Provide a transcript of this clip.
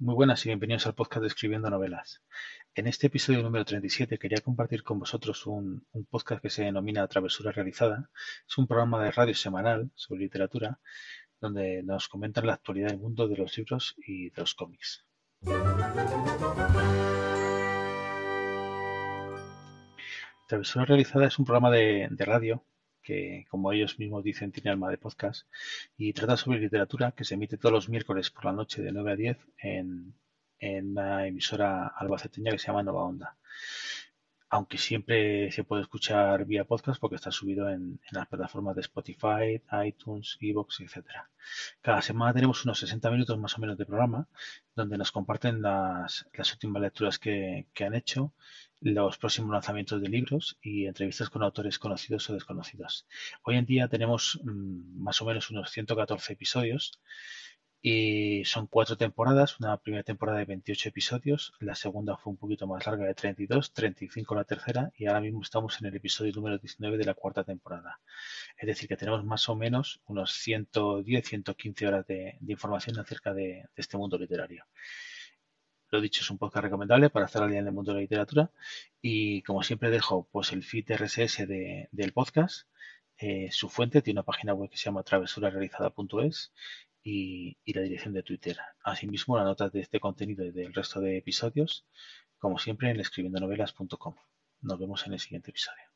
Muy buenas y bienvenidos al podcast de Escribiendo Novelas. En este episodio número 37 quería compartir con vosotros un, podcast que se denomina Travesura Realizada. Es un programa de radio semanal sobre literatura donde nos comentan la actualidad del mundo de los libros y de los cómics. Travesura Realizada es un programa de radio que, como ellos mismos dicen, tiene alma de podcast, y trata sobre literatura que se emite todos los miércoles por la noche de 9 a 10 en, en una emisora albaceteña que se llama Nova Onda. Aunque siempre se puede escuchar vía podcast porque está subido en, las plataformas de Spotify, iTunes, Evox, etc. Cada semana tenemos unos 60 minutos más o menos de programa donde nos comparten las, últimas lecturas que, que han hecho los próximos lanzamientos de libros y entrevistas con autores conocidos o desconocidos. Hoy en día tenemos mm, más o menos unos 114 episodios y son cuatro temporadas, una primera temporada de 28 episodios, la segunda fue un poquito más larga de 32, 35 la tercera y ahora mismo estamos en el episodio número 19 de la cuarta temporada. Es decir, que tenemos más o menos unos 110, 115 horas de, información acerca de este mundo literario. Lo dicho, es un podcast recomendable para estar al día en el mundo de la literatura. Y como siempre dejo pues el feed RSS del podcast. Eh, su fuente tiene una página web que se llama travesurarealizada.es y, y la dirección de Twitter. Asimismo, las notas de este contenido y del resto de episodios, como siempre, en escribiendonovelas.com. Nos vemos en el siguiente episodio.